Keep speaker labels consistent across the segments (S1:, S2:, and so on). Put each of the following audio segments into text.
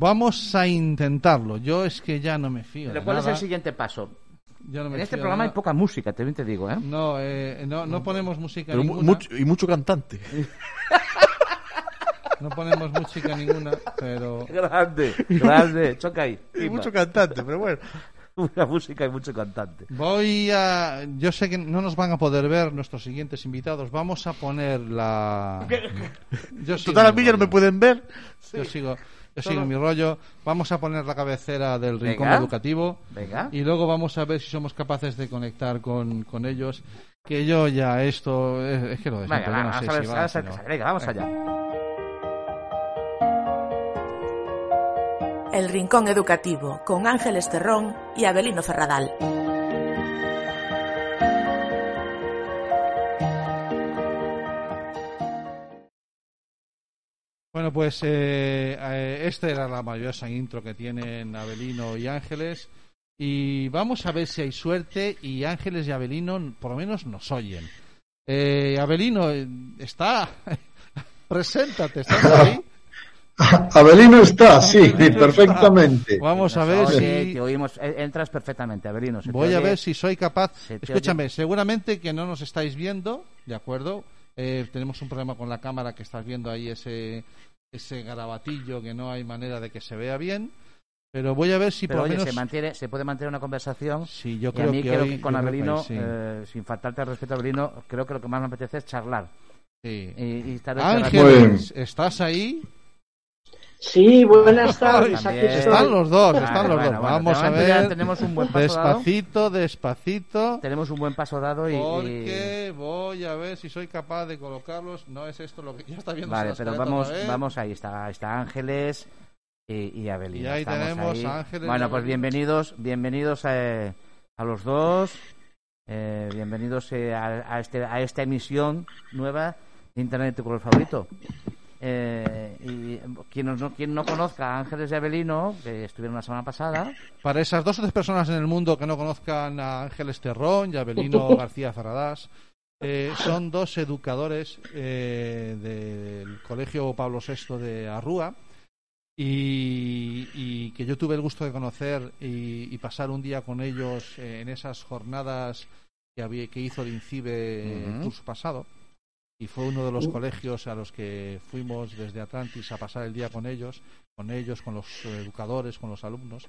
S1: vamos a intentarlo. Yo es que ya no me fío.
S2: ¿Cuál es el siguiente paso? en este programa hay poca música, también te digo, ¿eh?
S1: No, eh, no, no ponemos música
S3: ninguna. Mucho, y mucho cantante.
S1: No ponemos música ninguna, pero...
S2: Grande, grande, choca ahí.
S3: Y mucho cantante, pero bueno.
S2: Una música y mucho cantante.
S1: Voy a... Yo sé que no nos van a poder ver nuestros siguientes invitados. Vamos a poner la...
S3: Yo Total, a mí ya no me pueden ver.
S1: Yo sigo... Yo sigo mi rollo. Vamos a poner la cabecera del rincón educativo.
S2: Venga.
S1: Y luego vamos a ver si somos capaces de conectar con, con ellos. Que yo ya esto. Es, que lo de
S2: Venga, vamos, a ver, Venga, vamos allá.
S4: El Rincón Educativo con Ángeles Terrón y Abelino Ferradal.
S1: Bueno, pues eh, eh, esta era la maravillosa intro que tienen Abelino y Ángeles. Y vamos a ver si hay suerte y Ángeles y Abelino por lo menos nos oyen. Eh, Abelino, está. Preséntate, ¿estás ahí?
S5: Abelino está, sí, perfectamente.
S1: Vamos a ver
S2: si. Te oímos, entras perfectamente, Abelino.
S1: Voy a ver si soy capaz. Escúchame, seguramente que no nos estáis viendo, ¿de acuerdo? Eh, tenemos un problema con la cámara que estás viendo ahí, ese, ese garabatillo que no hay manera de que se vea bien. Pero voy a ver si por lo menos...
S2: se, mantiene, se puede mantener una conversación.
S1: Sí, yo creo
S2: y
S1: a mí
S2: que con Abelino, eh, sin faltarte al respeto a Abelino, creo que lo que más me apetece es charlar.
S1: Sí.
S2: Y,
S1: Ángel, ¿estás ahí?
S6: Sí, buenas tardes.
S1: están los dos, están los dos. Vamos a ver.
S2: Tenemos un buen paso
S1: despacito, despacito.
S2: Tenemos un buen paso dado y.
S1: Porque voy a ver si soy capaz de colocarlos. No es esto lo que ya está viendo.
S2: Vale, pero vamos, vamos ahí. Está, está Ángeles y, y
S1: Y ahí tenemos Ángeles.
S2: Bueno, pues bienvenidos, bienvenidos a, a los dos. Eh, bienvenidos eh, a, a, este, a esta emisión nueva de Internet tu color favorito. Eh, y quien no, quien no conozca a Ángeles y Abelino, que estuvieron la semana pasada.
S1: Para esas dos o tres personas en el mundo que no conozcan a Ángeles Terrón y a Abelino García Ferradás, eh, son dos educadores eh, del Colegio Pablo VI de Arrúa. Y, que yo tuve el gusto de conocer y, pasar un día con ellos en esas jornadas que, había, que hizo el INCIBE el curso pasado y fue uno de los uh. colegios a los que fuimos desde Atlantis a pasar el día con ellos, con ellos, con los educadores, con los alumnos.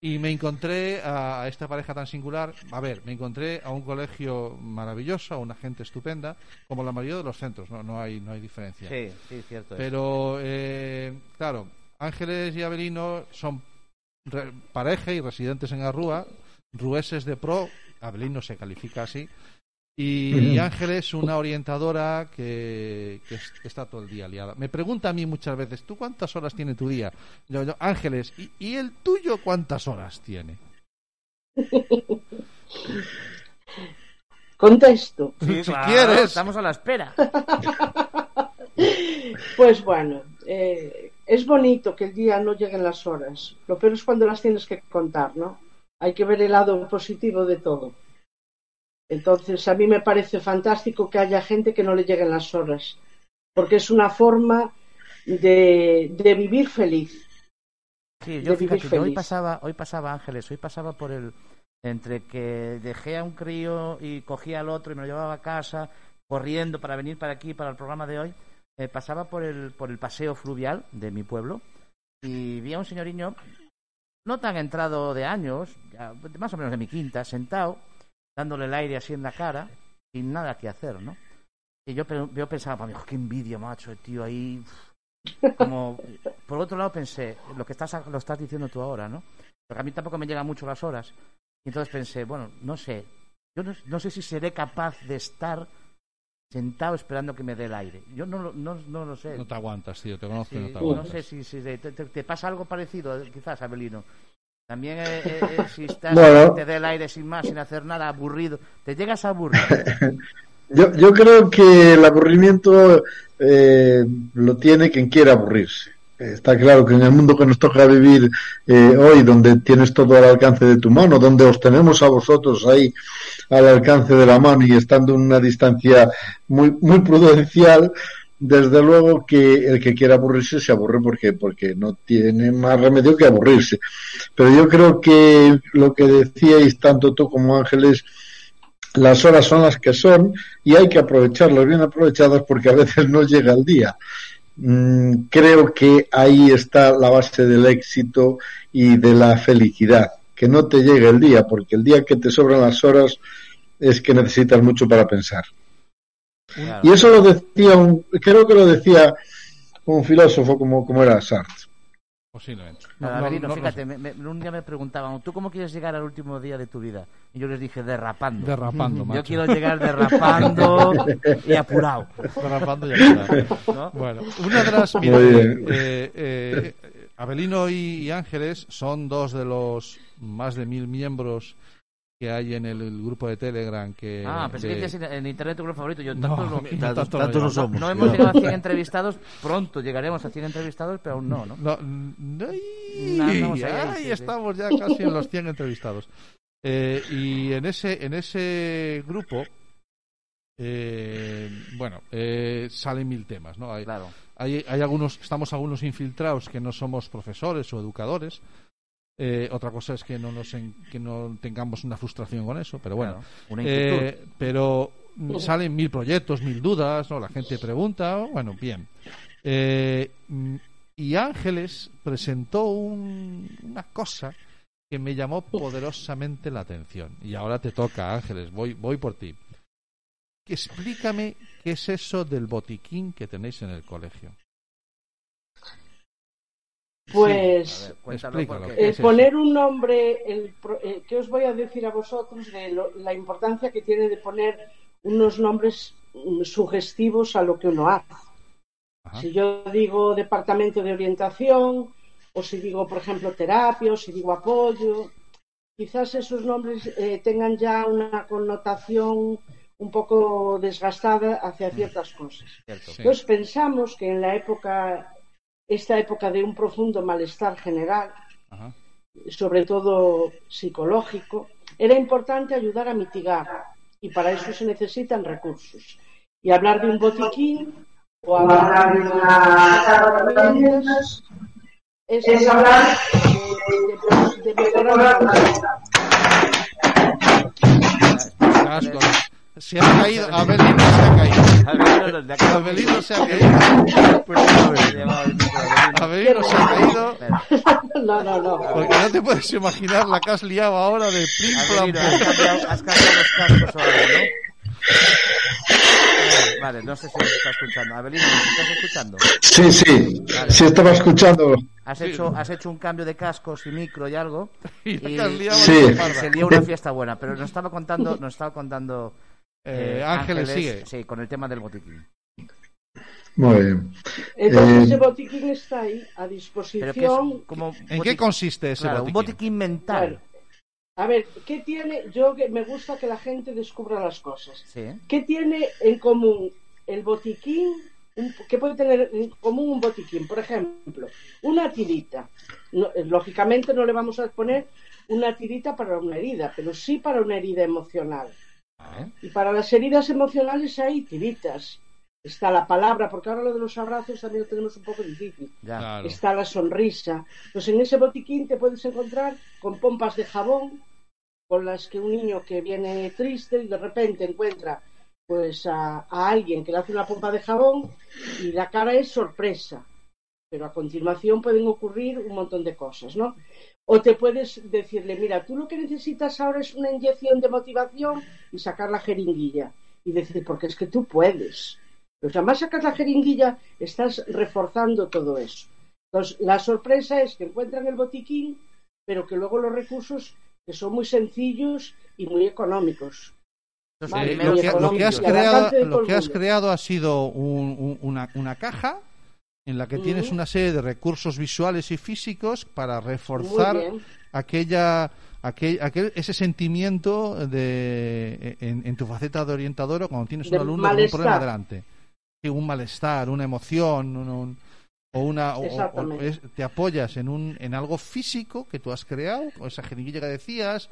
S1: Y me encontré a, esta pareja tan singular. A ver, me encontré a un colegio maravilloso, a una gente estupenda, como la mayoría de los centros, no, no, hay, no hay diferencia.
S2: Sí, sí, cierto.
S1: Pero, eh, claro, Ángeles y Abelino son pareja y residentes en Arrúa, rueses de pro, Abelino se califica así, y, Ángeles, una orientadora que, está todo el día liada. Me pregunta a mí muchas veces, ¿tú cuántas horas tiene tu día? Yo, Ángeles, ¿y, el tuyo cuántas horas tiene?
S6: Contesto.
S2: si quieres. Estamos a la espera.
S6: pues bueno, eh, es bonito que el día no lleguen las horas. Lo peor es cuando las tienes que contar, ¿no? Hay que ver el lado positivo de todo. Entonces, a mí me parece fantástico que haya gente que no le lleguen las horas, porque es una forma de, vivir feliz.
S2: Sí, yo fíjate, hoy pasaba, hoy pasaba Ángeles, hoy pasaba por el entre que dejé a un crío y cogía al otro y me lo llevaba a casa corriendo para venir para aquí para el programa de hoy, eh, pasaba por el por el paseo fluvial de mi pueblo y vi a un señoriño no tan entrado de años, más o menos de mi quinta, sentado dándole el aire así en la cara, sin nada que hacer, ¿no? Y yo, yo pensaba, mí, qué envidia, macho, el tío ahí. Como, por otro lado pensé, lo que estás, lo estás diciendo tú ahora, ¿no? Porque a mí tampoco me llegan mucho las horas. Y entonces pensé, bueno, no sé, yo no, sé si seré capaz de estar sentado esperando que me dé el aire. Yo no, no, no lo sé.
S1: No te aguantas, tío, te conozco no te
S2: aguantas. No sé si, si te, te, pasa algo parecido, quizás, Abelino. También eh, eh, eh, si estás te dé el aire sin más, sin hacer nada, aburrido, te llegas a aburrir.
S5: yo, yo creo que el aburrimiento lo tiene quien quiera aburrirse. Está claro que en el mundo que nos toca vivir hoy, donde tienes todo al alcance de tu mano, donde os tenemos a vosotros ahí al alcance de la mano y estando en una distancia muy, muy prudencial, desde luego que el que quiera aburrirse se aburre porque, porque no tiene más remedio que aburrirse. Pero yo creo que lo que decíais tanto tú como Ángeles, las horas son las que son y hay que aprovecharlas bien aprovechadas porque a veces no llega el día. Mm, creo que ahí está la base del éxito y de la felicidad. Que no te llegue el día, porque el día que te sobran las horas es que necesitas mucho para pensar. Y eso lo decía, un, creo que lo decía un filósofo como, como era Sartre.
S2: Posiblemente. No, fíjate, un día me preguntaban, ¿tú cómo quieres llegar al último día de tu vida? Y yo les dije, derrapando.
S1: Derrapando,
S2: Yo quiero llegar derrapando y apurado.
S1: Derrapando y apurado. Bueno, una de las... Mira, eh, eh, Abelino y Ángeles son dos de los más de mil miembros que hay en el, grupo de Telegram que
S2: ah pensé que decías en internet tu grupo favorito. Yo tantos
S3: no, no, tanto, no somos
S2: no, hemos llegado a 100 entrevistados. Pronto llegaremos a 100 entrevistados pero aún no no
S1: no, no ahí, estamos ya casi en los 100 entrevistados. Eh, y en ese en ese grupo eh, bueno eh, salen mil temas no hay,
S2: claro.
S1: hay, hay algunos estamos algunos infiltrados que no somos profesores o educadores eh, otra cosa es que no nos que no tengamos una frustración con eso, pero bueno. eh, pero salen mil proyectos, mil dudas, ¿no? La gente pregunta, bueno, bien. Eh, y Ángeles presentó una cosa que me llamó poderosamente la atención. Y ahora te toca, Ángeles, voy, voy por ti. Explícame qué es eso del botiquín que tenéis en el colegio.
S6: Pues poner un nombre, el, eh, ¿qué os voy a decir a vosotros de la importancia que tiene de poner unos nombres mm, sugestivos a lo que uno hace? Si yo digo departamento de orientación, o si digo, por ejemplo, terapia, o si digo apoyo, quizás esos nombres eh, tengan ya una connotación un poco desgastada hacia mm. ciertas cosas. Entonces pensamos que en la época esta época de un profundo malestar general, sobre todo psicológico, era importante ayudar a mitigar y para eso se necesitan recursos. Y hablar de un botiquín o hablar de una es, hablar de, mejorar
S1: se ha caído, Abelino se ha caído. Abelino se ha caído. Abelino se ha caído.
S6: No, no, no.
S1: Porque no te puedes imaginar la que has liado ahora de plim plam
S2: Has cambiado los cascos ahora, ¿no? Vale, no sé si me está escuchando. Abelino, ¿me estás escuchando?
S5: Sí, sí. Sí, estaba escuchando.
S2: Has hecho, has hecho un cambio de cascos y micro y algo.
S1: Y, y,
S5: sí.
S2: se lió una fiesta buena. Pero nos estaba contando, nos estaba contando
S1: eh, eh, Ángeles, sigue.
S2: Sí, con el tema del botiquín.
S5: Muy bien.
S6: Entonces eh, ese botiquín está ahí a disposición.
S1: ¿En qué consiste ese botiquín?
S2: Un botiquín mental.
S6: a ver, ¿qué tiene? Yo que me gusta que la gente descubra las cosas. ¿Qué tiene en común el botiquín? ¿Qué puede tener en común un botiquín? Por ejemplo, una tirita. lógicamente no le vamos a poner una tirita para una herida, pero sí para una herida emocional. Y para las heridas emocionales hay tiritas. Está la palabra, porque ahora lo de los abrazos también lo tenemos un poco difícil. Está la sonrisa. Pues en ese botiquín te puedes encontrar con pompas de jabón, con las que un niño que viene triste y de repente encuentra pues a, a alguien que le hace una pompa de jabón y la cara es sorpresa. Pero a continuación pueden ocurrir un montón de cosas, ¿no? O te puedes decirle, mira, tú lo que necesitas ahora es una inyección de motivación y sacar la jeringuilla. Y decir, porque es que tú puedes. Pero además sacas la jeringuilla, estás reforzando todo eso. Entonces, la sorpresa es que encuentran el botiquín, pero que luego los recursos que son muy sencillos y muy económicos.
S1: lo, que, has creado, lo que has creado ha sido una, una caja en la que tienes una serie de recursos visuales y físicos para reforzar aquella aquel, ese sentimiento de en, tu faceta de orientador cuando tienes un alumno con un problema delante un malestar una emoción o una te apoyas en un en algo físico que tú has creado o esa jeringuilla que decías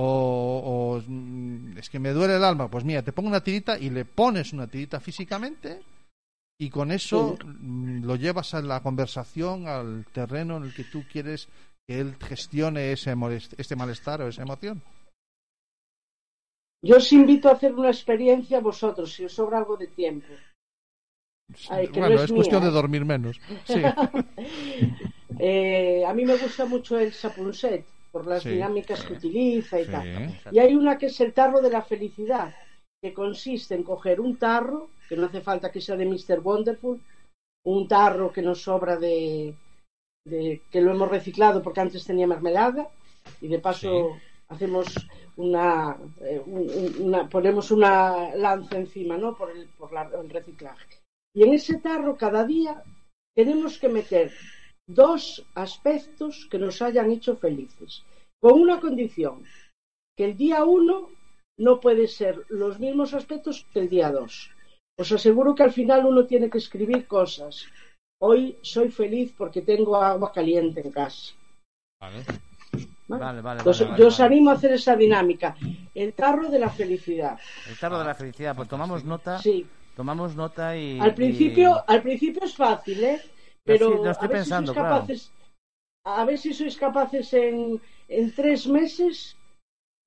S1: o, o, mm, es que me duele el alma. Pues mira te pongo una tirita y le pones una tirita físicamente y con eso mm, lo llevas a la conversación, al terreno en el que tú quieres que él gestione ese este malestar o esa emoción.
S6: Yo os invito a hacer una experiencia vosotros, si os sobra algo de tiempo.
S1: bueno, es, cuestión de dormir menos.
S6: Eh, a mí me gusta mucho el Sapunset por las dinámicas que utiliza y tal. Y hay una que es el tarro de la felicidad, que consiste en coger un tarro, que no hace falta que sea de Mr. Wonderful, un tarro que nos sobra de, que lo hemos reciclado porque antes tenía mermelada y de paso hacemos una, eh, una, ponemos una lanza encima no por el, por el reciclaje y en ese tarro cada día tenemos que meter dos aspectos que nos hayan hecho felices con una condición que el día uno no puede ser los mismos aspectos que el día dos os aseguro que al final uno tiene que escribir cosas Hoy soy feliz porque tengo agua caliente en casa.
S2: Vale. Vale, vale,
S6: yo os animo a hacer esa dinámica. El tarro de la felicidad.
S2: El tarro de la felicidad. Pues tomamos nota.
S6: Sí.
S2: Tomamos nota y.
S6: Al principio, al principio es fácil, ¿eh? Pero
S2: a ver si sois
S6: capaces. A ver si sois capaces en, en tres meses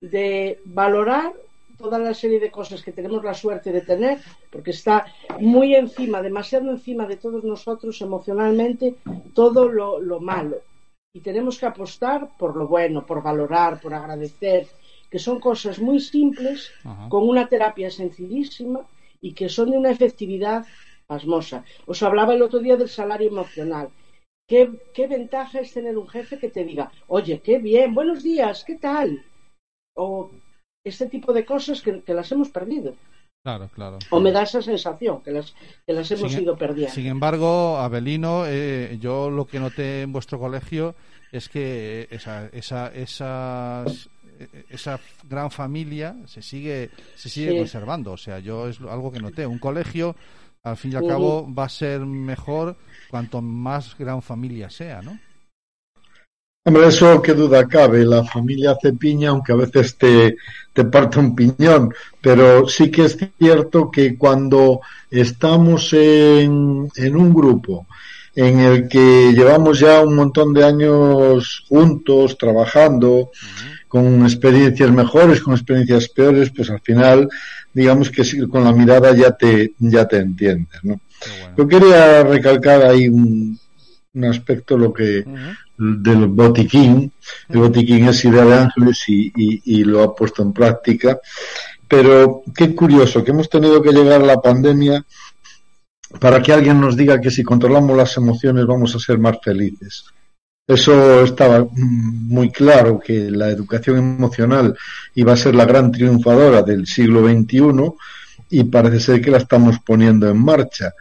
S6: de valorar toda la serie de cosas que tenemos la suerte de tener, porque está muy encima, demasiado encima de todos nosotros emocionalmente, todo lo, malo. Y tenemos que apostar por lo bueno, por valorar, por agradecer, que son cosas muy simples, con una terapia sencillísima y que son de una efectividad pasmosa. Os hablaba el otro día del salario emocional. ¿Qué, qué ventaja es tener un jefe que te diga, oye, qué bien, buenos días, ¿qué tal? O este tipo de cosas que, las hemos perdido.
S1: Claro, claro.
S6: O me da esa sensación que las, que las hemos ido perdiendo.
S1: Sin embargo, Abelino, eh, yo lo que noté en vuestro colegio es que esa, esa, esas, esa gran familia se sigue, se sigue conservando. O sea, yo es algo que noté. Un colegio, al fin y al cabo, va a ser mejor cuanto más gran familia sea, ¿no?
S5: Hombre, eso qué duda cabe. La familia hace piña, aunque a veces te, te parte un piñón. Pero sí que es cierto que cuando estamos en, en un grupo en el que llevamos ya un montón de años juntos, trabajando, con experiencias mejores, con experiencias peores, pues al final, digamos que con la mirada ya te, ya te entiendes, ¿no? Yo quería recalcar ahí un, un aspecto lo que del botiquín. El botiquín es idea de Ángeles y, y, lo ha puesto en práctica. Pero qué curioso que hemos tenido que llegar a la pandemia para que alguien nos diga que si controlamos las emociones vamos a ser más felices. Eso estaba muy claro que la educación emocional iba a ser la gran triunfadora del siglo XXI y parece ser que la estamos poniendo en marcha.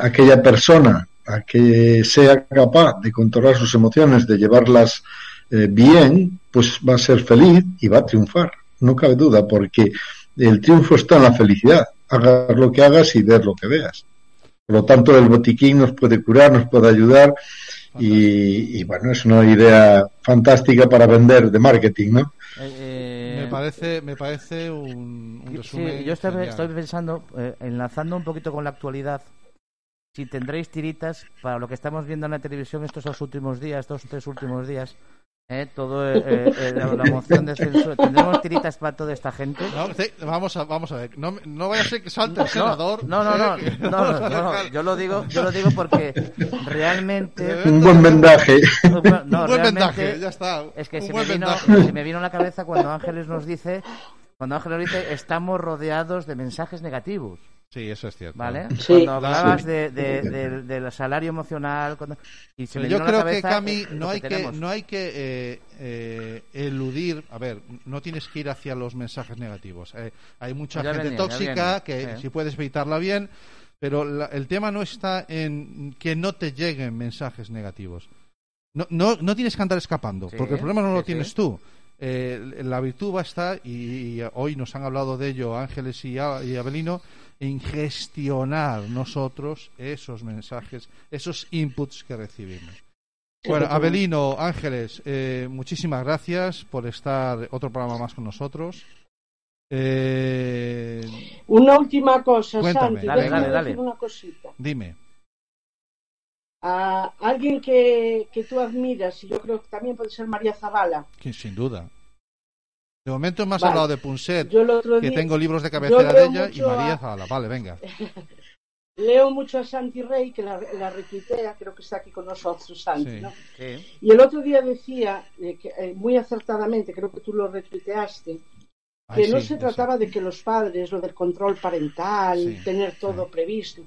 S5: Aquella persona a que sea capaz de controlar sus emociones, de llevarlas eh, bien, pues va a ser feliz y va a triunfar. No cabe duda, porque el triunfo está en la felicidad. Hagas lo que hagas y ver lo que veas. Por lo tanto, el botiquín nos puede curar, nos puede ayudar y, bueno, es una idea fantástica para vender de marketing, ¿no?
S1: Eh, eh, me parece, me parece un, resumen.
S2: yo estoy, estoy pensando, enlazando un poquito con la actualidad, si tendréis tiritas para lo que estamos viendo en la televisión estos dos últimos días, estos tres últimos días, ¿eh? todo eh, eh, la, moción de censura. ¿Tendremos tiritas para toda esta gente?
S1: vamos, a, vamos a ver. No, no vaya a ser que salte el senador.
S2: No, no, no. no, yo, lo digo, yo lo digo porque realmente.
S5: Un buen vendaje.
S1: un buen vendaje, ya está.
S2: Es que se me, vino, se me vino a la cabeza cuando Ángeles nos dice. Cuando Ángeles nos dice, estamos rodeados de mensajes negativos.
S1: Sí, eso es cierto.
S2: ¿Vale? Cuando hablabas de, del salario emocional. Y se
S1: yo creo que, Cami, no hay que, no hay que eh, eludir. A ver, no tienes que ir hacia los mensajes negativos. Eh, hay mucha gente tóxica que si puedes evitarla bien, pero el tema no está en que no te lleguen mensajes negativos. No, no, no tienes que andar escapando, porque el problema no lo tienes tú. Eh, la virtud va a estar, y, hoy nos han hablado de ello Ángeles y, y Abelino, en gestionar nosotros esos mensajes, esos inputs que recibimos. Bueno, Abelino, Ángeles, eh, muchísimas gracias por estar otro programa más con nosotros. Eh...
S6: Una última cosa,
S1: Cuéntame.
S6: Santi,
S2: Dale, dale, dale.
S6: una cosita.
S1: Dime.
S6: A alguien que, que tú admiras, y yo creo que también puede ser María Zavala.
S1: Que sin duda. De momento me has
S6: Vale.
S1: hablado de Punset,
S6: otro
S1: que
S6: día
S1: tengo libros de cabecera de ella, y María
S6: a-
S1: Zavala. Vale, venga.
S6: leo mucho a Santi Rey, que la, la retuitea, creo que está aquí con nosotros, Santi,
S1: Sí.
S6: ¿no?
S2: Sí.
S6: Y el otro día decía, eh, que, eh, muy acertadamente, creo que tú lo retuiteaste, que
S1: Ay,
S6: no
S1: sí,
S6: se trataba de que los padres, lo del control parental,
S1: Sí,
S6: tener todo
S1: sí.
S6: previsto,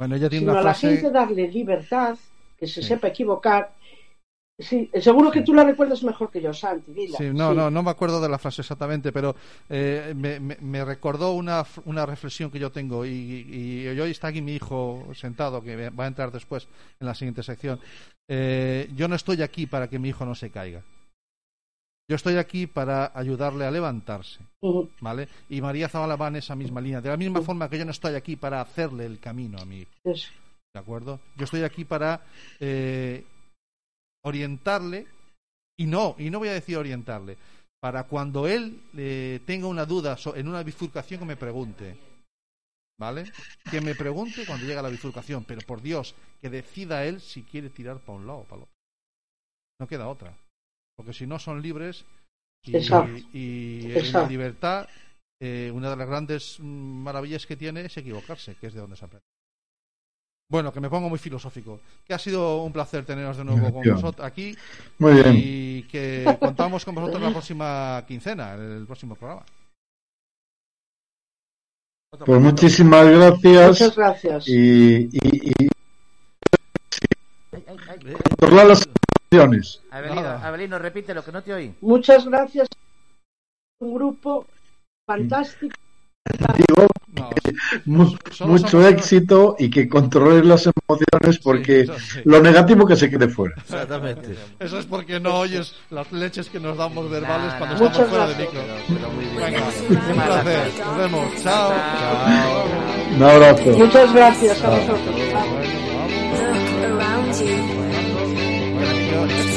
S1: Bueno, ella tiene
S6: sino
S1: una
S6: a la
S1: frase.
S6: gente darle libertad, que se
S1: Sí.
S6: sepa equivocar. Sí, seguro que tú la recuerdas mejor que yo, Santi, dila.
S1: Sí, no,
S6: Sí.
S1: no, no me acuerdo de la frase exactamente, pero eh, me, me- me recordó una, una reflexión que yo tengo y, y, y hoy está aquí mi hijo sentado, que va a entrar después en la siguiente sección. Eh, yo no estoy aquí para que mi hijo no se caiga. Yo estoy aquí para ayudarle a levantarse. ¿vale? Y María Zavala va en esa misma línea. De la misma forma que yo no estoy aquí para hacerle el camino a mi hijo. ¿De acuerdo? Yo estoy aquí para eh, orientarle, y no, y no voy a decir orientarle, para cuando él eh, tenga una duda en una bifurcación que me pregunte. ¿Vale? Que me pregunte cuando llegue a la bifurcación, pero por Dios, que decida él si quiere tirar para un lado o para el otro. No queda otra. Porque si no son libres y, y en la libertad, eh, una de las grandes mm, maravillas que tiene es equivocarse, que es de donde se aprende. Bueno, que me pongo muy filosófico. Que ha sido un placer teneros de nuevo con vosotros aquí
S5: Muy bien.
S1: y que contamos con vosotros la próxima quincena, en el próximo programa.
S5: Pues muchísimas gracias.
S6: Muchas gracias.
S5: Y, y, y
S2: Ay, ay, ay.
S5: Emociones.
S2: Abelino. Abelino, repite lo que no te oí.
S6: Muchas gracias. Un grupo fantástico.
S5: Digo,
S1: No,
S5: mucho
S1: somos-
S5: éxito y que controles las emociones porque
S1: eso sí.
S5: lo negativo que se quede fuera.
S3: Exactamente.
S1: Eso es porque no oyes las leches que nos damos verbales
S2: Nah,
S1: cuando
S2: nah.
S1: estamos fuera de micro.
S2: Pero, pero muy bien.
S1: Venga,
S2: Muchísimas
S1: un placer.
S2: gracias.
S1: Nos vemos. Chao.
S2: Chao.
S5: Un abrazo.
S6: Muchas gracias a vosotros.